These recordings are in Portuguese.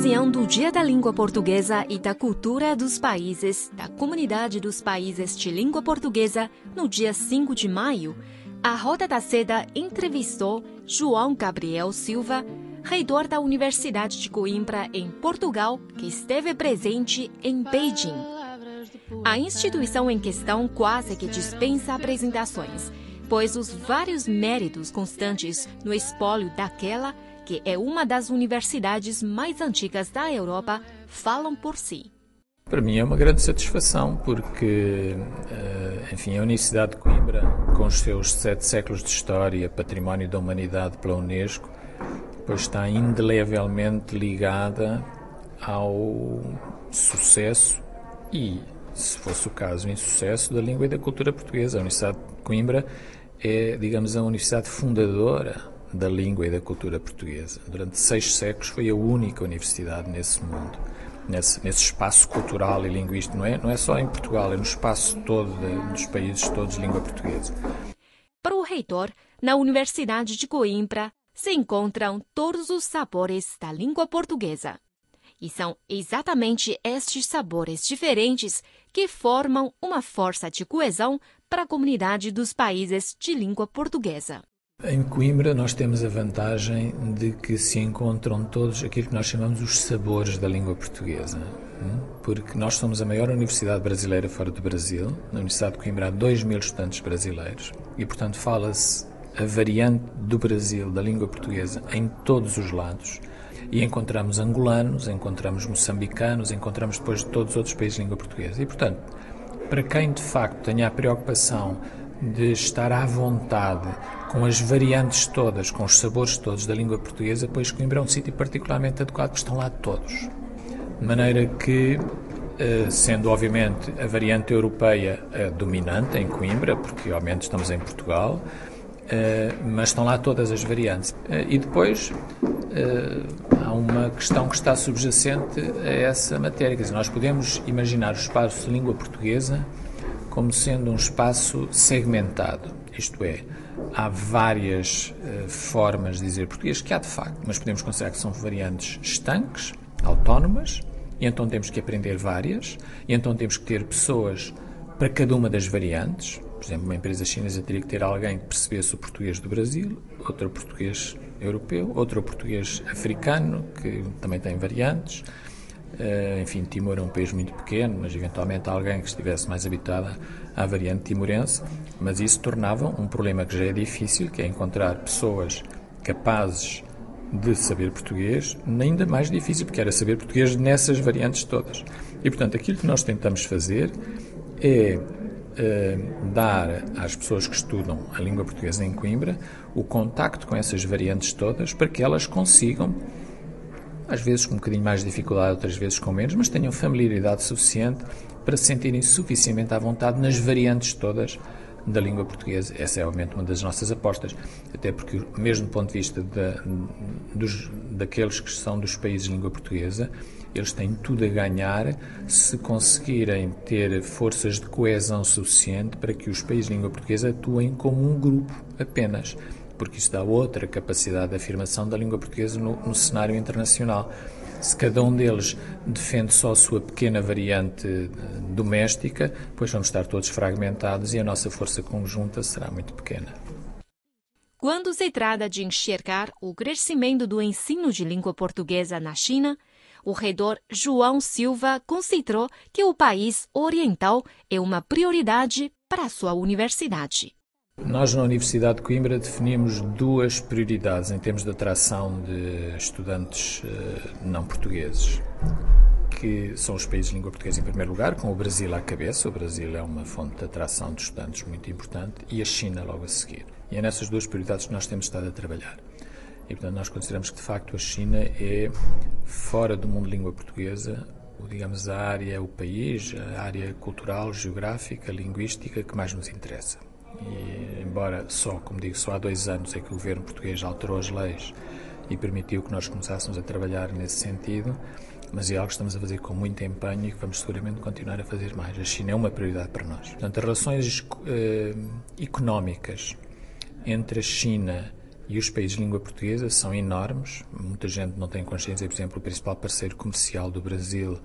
Ocasião do Dia da Língua Portuguesa e da Cultura dos Países da Comunidade dos Países de Língua Portuguesa, no dia 5 de maio, a Roda da Seda entrevistou João Gabriel Silva, reitor da Universidade de Coimbra, em Portugal, que esteve presente em Beijing. A instituição em questão quase que dispensa apresentações, pois os vários méritos constantes no espólio daquela que é uma das universidades mais antigas da Europa, falam por si. Para mim é uma grande satisfação porque, eh, enfim, a Universidade de Coimbra, com os seus sete séculos de história, património da humanidade pela Unesco, pois está indelevelmente ligada ao sucesso e, se fosse o caso, insucesso da língua e da cultura portuguesa. A Universidade de Coimbra é, digamos, a universidade fundadora da língua e da cultura portuguesa. Durante seis séculos foi a única universidade nesse mundo, nesse, nesse espaço cultural e linguístico. Não é, não é só em Portugal, é no espaço todo de, dos países todos de língua portuguesa. Para o reitor, na Universidade de Coimbra se encontram todos os sabores da língua portuguesa. E são exatamente estes sabores diferentes que formam uma força de coesão para a comunidade dos países de língua portuguesa. Em Coimbra nós temos a vantagem de que se encontram todos aquilo que nós chamamos os sabores da língua portuguesa. Hum? Porque nós somos a maior universidade brasileira fora do Brasil. Na Universidade de Coimbra há 2 mil estudantes brasileiros e, portanto, fala-se a variante do Brasil, da língua portuguesa, em todos os lados. E encontramos angolanos, encontramos moçambicanos, encontramos depois de todos os outros países de língua portuguesa. E, portanto, para quem de facto tenha a preocupação de estar à vontade com as variantes todas, com os sabores todos da língua portuguesa, pois Coimbra é um sítio particularmente adequado, porque estão lá todos. De maneira que, eh, sendo obviamente a variante europeia dominante em Coimbra, porque obviamente estamos em Portugal, eh, mas estão lá todas as variantes. Eh, e depois há uma questão que está subjacente a essa matéria, quer dizer, nós podemos imaginar o espaço de língua portuguesa como sendo um espaço segmentado, isto é, há várias uh, formas de dizer português, que há de facto, mas podemos considerar que são variantes estanques, autónomas, e então temos que aprender várias, e então temos que ter pessoas para cada uma das variantes. Por exemplo, uma empresa chinesa teria que ter alguém que percebesse o português do Brasil, outro português europeu, outro português africano, que também tem variantes. Uh, enfim, Timor é um país muito pequeno, mas eventualmente alguém que estivesse mais habitada à variante timorense, mas isso tornava um problema que já é difícil, que é encontrar pessoas capazes de saber português, ainda mais difícil, porque era saber português nessas variantes todas. E, portanto, aquilo que nós tentamos fazer é uh, dar às pessoas que estudam a língua portuguesa em Coimbra o contacto com essas variantes todas para que elas consigam às vezes com um bocadinho mais de dificuldade, outras vezes com menos, mas tenham familiaridade suficiente para se sentirem suficientemente à vontade nas variantes todas da língua portuguesa. Essa é, obviamente, uma das nossas apostas, até porque, mesmo do ponto de vista da, dos, daqueles que são dos países de língua portuguesa, eles têm tudo a ganhar se conseguirem ter forças de coesão suficiente para que os países de língua portuguesa atuem como um grupo apenas porque isso dá outra capacidade de afirmação da língua portuguesa no, no cenário internacional. Se cada um deles defende só a sua pequena variante eh, doméstica, pois vamos estar todos fragmentados e a nossa força conjunta será muito pequena. Quando se trata de enxergar o crescimento do ensino de língua portuguesa na China, o reitor João Silva considerou que o país oriental é uma prioridade para a sua universidade. Nós, na Universidade de Coimbra, definimos duas prioridades em termos de atração de estudantes uh, não portugueses, que são os países de língua portuguesa em primeiro lugar, com o Brasil à cabeça. O Brasil é uma fonte de atração de estudantes muito importante, e a China logo a seguir. E é nessas duas prioridades que nós temos estado a trabalhar. E, portanto, nós consideramos que, de facto, a China é, fora do mundo de língua portuguesa, digamos, a área, o país, a área cultural, geográfica, linguística que mais nos interessa. E, embora só, como digo, só há dois anos é que o governo português alterou as leis e permitiu que nós começássemos a trabalhar nesse sentido, mas é algo que estamos a fazer com muito empenho e que vamos seguramente continuar a fazer mais. A China é uma prioridade para nós. Portanto, as relações eh, económicas entre a China e os países de língua portuguesa são enormes. Muita gente não tem consciência, por exemplo, o principal parceiro comercial do Brasil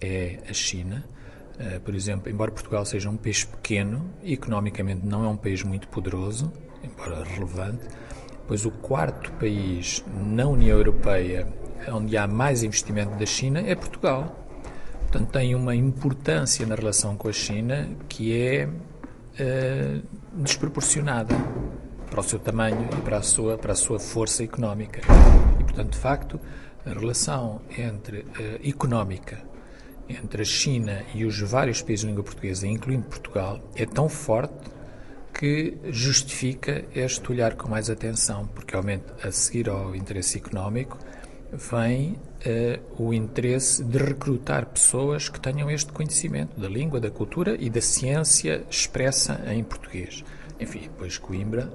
é a China. Uh, por exemplo, embora Portugal seja um país pequeno, economicamente não é um país muito poderoso, embora relevante, pois o quarto país na União Europeia onde há mais investimento da China é Portugal. Portanto, tem uma importância na relação com a China que é uh, desproporcionada para o seu tamanho e para a sua, para a sua força económica. E, portanto, de facto, a relação entre uh, económica entre a China e os vários países de língua portuguesa, incluindo Portugal, é tão forte que justifica este olhar com mais atenção, porque, realmente, a seguir ao interesse económico, vem uh, o interesse de recrutar pessoas que tenham este conhecimento da língua, da cultura e da ciência expressa em português. Enfim, depois Coimbra,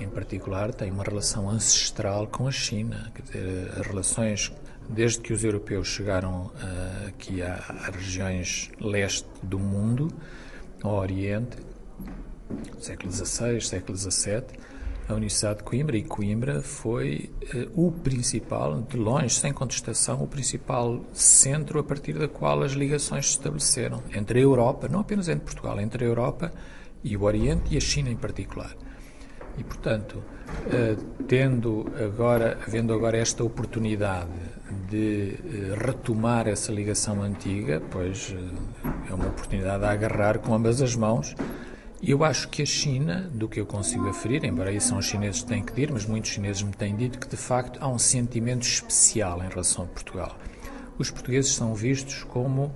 em particular, tem uma relação ancestral com a China, quer dizer, as relações desde que os europeus chegaram uh, aqui às regiões leste do mundo, ao Oriente, século XVI, século XVII, a Universidade de Coimbra, e Coimbra foi uh, o principal, de longe, sem contestação, o principal centro a partir da qual as ligações se estabeleceram entre a Europa, não apenas entre Portugal, entre a Europa e o Oriente e a China em particular. E, portanto, uh, tendo agora, havendo agora esta oportunidade de uh, retomar essa ligação antiga, pois é uma oportunidade a agarrar com ambas as mãos eu acho que a China, do que eu consigo aferir, embora isso são os chineses que têm que dir, mas muitos chineses me têm dito que de facto há um sentimento especial em relação a Portugal. Os portugueses são vistos como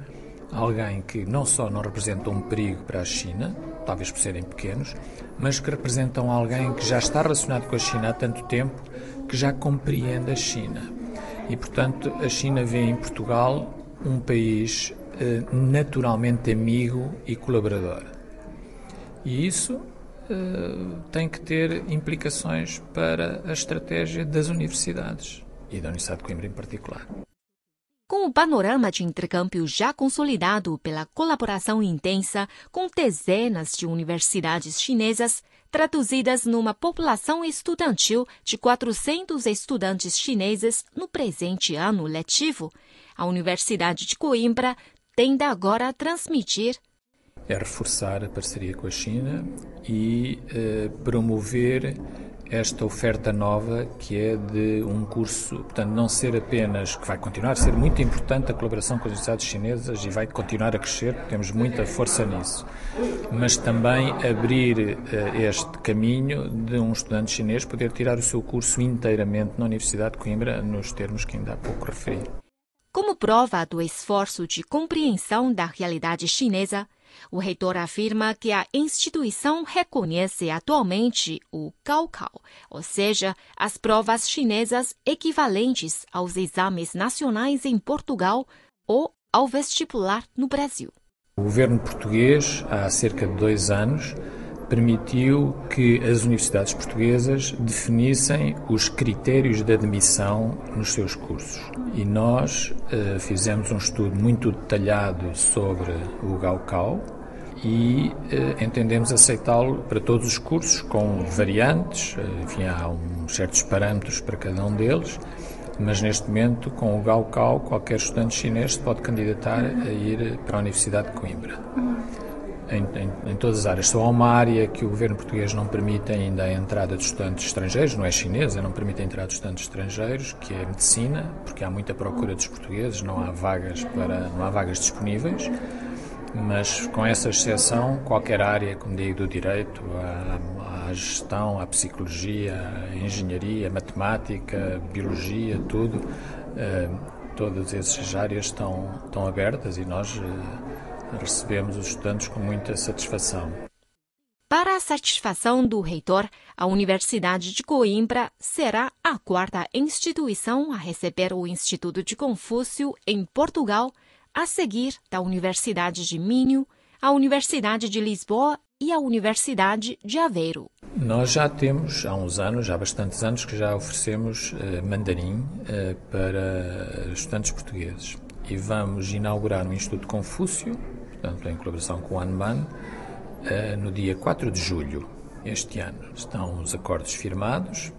alguém que não só não representa um perigo para a China, talvez por serem pequenos, mas que representam alguém que já está relacionado com a China há tanto tempo que já compreende a China. E, portanto, a China vê em Portugal um país eh, naturalmente amigo e colaborador. E isso uh, tem que ter implicações para a estratégia das universidades e da Universidade de Coimbra em particular. Com o panorama de intercâmbio já consolidado pela colaboração intensa com dezenas de universidades chinesas, traduzidas numa população estudantil de 400 estudantes chineses no presente ano letivo, a Universidade de Coimbra tende agora a transmitir é reforçar a parceria com a China e eh, promover esta oferta nova que é de um curso, portanto, não ser apenas, que vai continuar a ser muito importante a colaboração com as universidades chinesas e vai continuar a crescer, temos muita força nisso, mas também abrir uh, este caminho de um estudante chinês poder tirar o seu curso inteiramente na Universidade de Coimbra, nos termos que ainda há pouco referi. Como prova do esforço de compreensão da realidade chinesa, o reitor afirma que a instituição reconhece atualmente o Gaokao, ou seja, as provas chinesas equivalentes aos exames nacionais em Portugal ou ao vestibular no Brasil. O governo português, há cerca de dois anos, permitiu que as universidades portuguesas definissem os critérios de admissão nos seus cursos. E nós uh, fizemos um estudo muito detalhado sobre o Gaukau e uh, entendemos aceitá-lo para todos os cursos, com variantes, uh, enfim, há uns certos parâmetros para cada um deles, mas neste momento, com o Gaukau, qualquer estudante chinês pode candidatar a ir para a Universidade de Coimbra em, em, em, todas as áreas. Só há uma área que o governo português não permite ainda a entrada de estudantes estrangeiros, não é chinesa, não permite a entrada de estudantes estrangeiros, que é a medicina, porque há muita procura dos portugueses, não há vagas para não há vagas disponíveis. Mas com essa exceção, qualquer área, como digo, do direito, à, à gestão, à psicologia, à engenharia, à matemática, biologia, tudo, eh, todas essas áreas estão, estão abertas e nós eh, recebemos os estudantes com muita satisfação. Para a satisfação do reitor, a Universidade de Coimbra será a quarta instituição a receber o Instituto de Confúcio em Portugal, a seguir da Universidade de Minho, a Universidade de Lisboa e a Universidade de Aveiro. Nós já temos, há uns anos, há bastantes anos, que já oferecemos uh, mandarim uh, para estudantes portugueses. E vamos inaugurar um Instituto Confúcio, portanto, em colaboração com o ANMAN, uh, no dia 4 de julho este ano. Estão os acordos firmados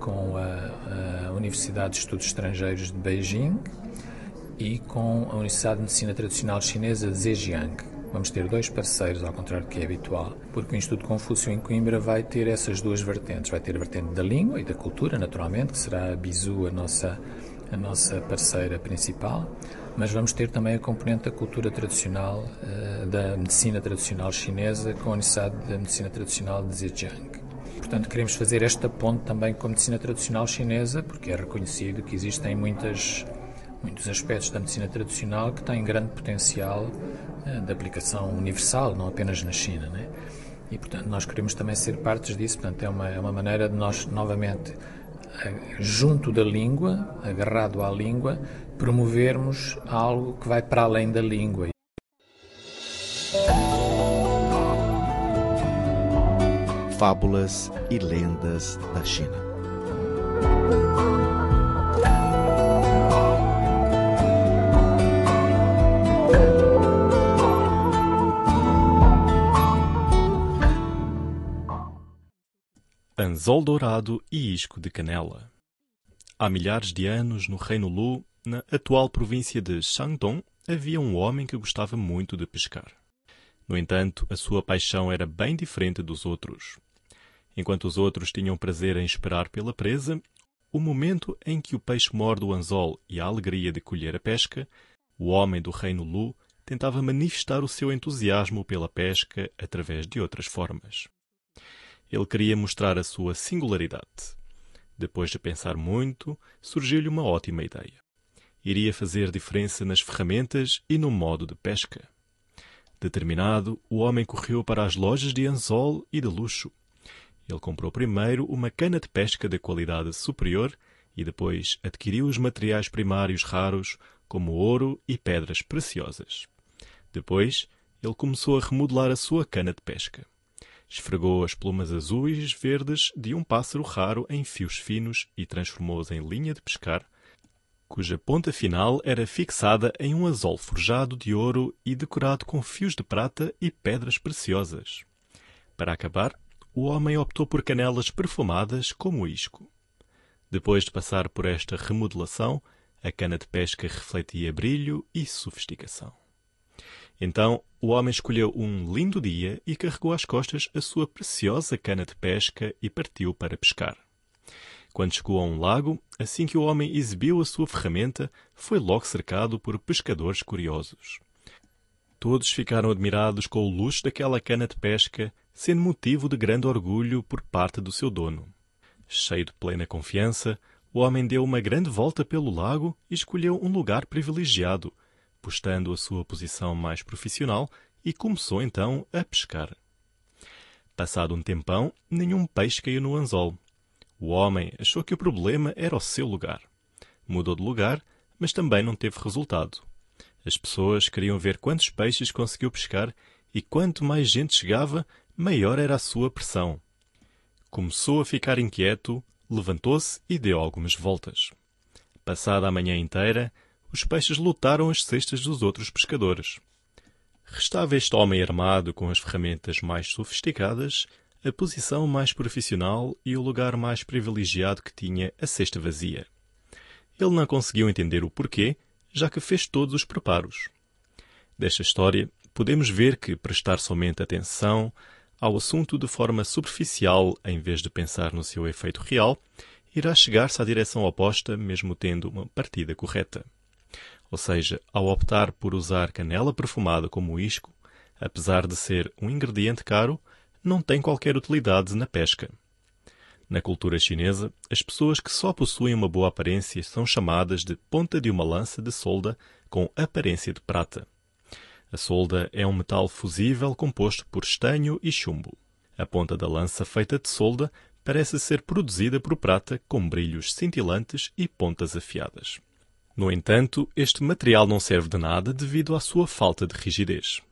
com a, a Universidade de Estudos Estrangeiros de Beijing e com a Universidade de Medicina Tradicional Chinesa de Zhejiang Vamos ter dois parceiros, ao contrário do que é habitual, porque o Instituto Confúcio em Coimbra vai ter essas duas vertentes. Vai ter a vertente da língua e da cultura, naturalmente, que será a Bizu a nossa, a nossa parceira principal, mas vamos ter também a componente da cultura tradicional, uh, da medicina tradicional chinesa, com a Universidade da Medicina Tradicional de Zhejiang. Portanto, queremos fazer esta ponte também com a medicina tradicional chinesa, porque é reconhecido que existem muitas muitos aspectos da medicina tradicional que têm grande potencial eh, de aplicação universal, não apenas na China. Né? E, portanto, nós queremos também ser partes disso. Portanto, é uma, é uma maneira de nós, novamente, eh, junto da língua, agarrado à língua, promovermos algo que vai para além da língua. Fábulas e lendas da China. anzol dourado e isco de canela. Há milhares de anos, no Reino Lu, na atual província de Shandong, havia um homem que gostava muito de pescar. No entanto, a sua paixão era bem diferente dos outros. Enquanto os outros tinham prazer em esperar pela presa, o momento em que o peixe morde o anzol e a alegria de colher a pesca, o homem do Reino Lu tentava manifestar o seu entusiasmo pela pesca através de outras formas. Ele queria mostrar a sua singularidade. Depois de pensar muito, surgiu-lhe uma ótima ideia. Iria fazer diferença nas ferramentas e no modo de pesca. Determinado, o homem correu para as lojas de anzol e de luxo. Ele comprou primeiro uma cana de pesca de qualidade superior e depois adquiriu os materiais primários raros, como ouro e pedras preciosas. Depois, ele começou a remodelar a sua cana de pesca. Esfregou as plumas azuis verdes de um pássaro raro em fios finos e transformou-os em linha de pescar, cuja ponta final era fixada em um azol forjado de ouro e decorado com fios de prata e pedras preciosas. Para acabar, o homem optou por canelas perfumadas como isco. Depois de passar por esta remodelação, a cana de pesca refletia brilho e sofisticação. Então o homem escolheu um lindo dia e carregou às costas a sua preciosa cana de pesca e partiu para pescar. Quando chegou a um lago, assim que o homem exibiu a sua ferramenta, foi logo cercado por pescadores curiosos. Todos ficaram admirados com o luxo daquela cana de pesca, sendo motivo de grande orgulho por parte do seu dono. Cheio de plena confiança, o homem deu uma grande volta pelo lago e escolheu um lugar privilegiado, postando a sua posição mais profissional e começou então a pescar. Passado um tempão, nenhum peixe caiu no anzol. O homem achou que o problema era o seu lugar. Mudou de lugar, mas também não teve resultado. As pessoas queriam ver quantos peixes conseguiu pescar e quanto mais gente chegava, maior era a sua pressão. Começou a ficar inquieto, levantou-se e deu algumas voltas. Passada a manhã inteira, os peixes lutaram as cestas dos outros pescadores. Restava este homem armado com as ferramentas mais sofisticadas, a posição mais profissional e o lugar mais privilegiado que tinha a cesta vazia. Ele não conseguiu entender o porquê, já que fez todos os preparos. Desta história, podemos ver que prestar somente atenção ao assunto de forma superficial, em vez de pensar no seu efeito real, irá chegar-se à direção oposta, mesmo tendo uma partida correta. Ou seja, ao optar por usar canela perfumada como isco, apesar de ser um ingrediente caro, não tem qualquer utilidade na pesca. Na cultura chinesa, as pessoas que só possuem uma boa aparência são chamadas de ponta de uma lança de solda com aparência de prata. A solda é um metal fusível composto por estanho e chumbo. A ponta da lança feita de solda parece ser produzida por prata com brilhos cintilantes e pontas afiadas. No entanto, este material não serve de nada devido à sua falta de rigidez.